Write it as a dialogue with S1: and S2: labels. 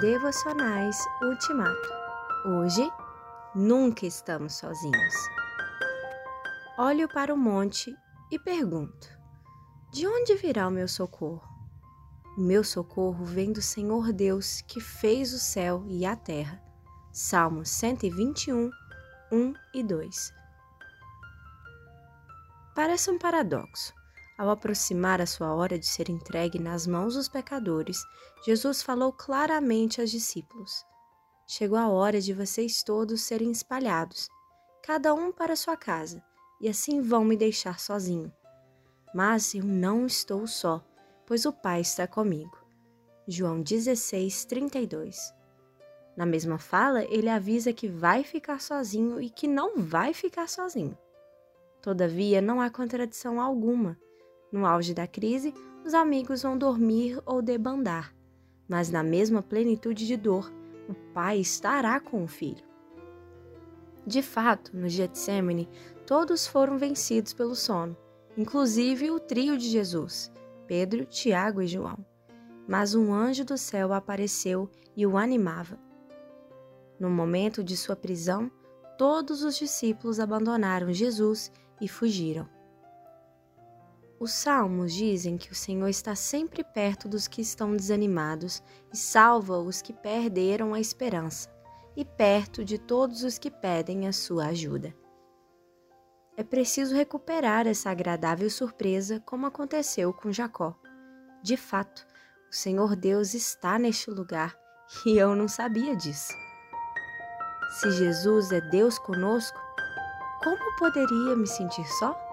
S1: Devocionais Ultimato. Hoje, nunca estamos sozinhos. Olho para o monte e pergunto: De onde virá o meu socorro? O meu socorro vem do Senhor Deus que fez o céu e a terra. Salmos 121, 1 e 2. Parece um paradoxo. Ao aproximar a sua hora de ser entregue nas mãos dos pecadores, Jesus falou claramente aos discípulos: Chegou a hora de vocês todos serem espalhados, cada um para sua casa, e assim vão me deixar sozinho. Mas eu não estou só, pois o Pai está comigo. João 16, 32. Na mesma fala, ele avisa que vai ficar sozinho e que não vai ficar sozinho. Todavia, não há contradição alguma no auge da crise, os amigos vão dormir ou debandar, mas na mesma plenitude de dor, o pai estará com o filho. De fato, no Getsemane, todos foram vencidos pelo sono, inclusive o trio de Jesus, Pedro, Tiago e João. Mas um anjo do céu apareceu e o animava. No momento de sua prisão, todos os discípulos abandonaram Jesus e fugiram. Os salmos dizem que o Senhor está sempre perto dos que estão desanimados e salva os que perderam a esperança, e perto de todos os que pedem a sua ajuda. É preciso recuperar essa agradável surpresa, como aconteceu com Jacó. De fato, o Senhor Deus está neste lugar e eu não sabia disso. Se Jesus é Deus conosco, como poderia me sentir só?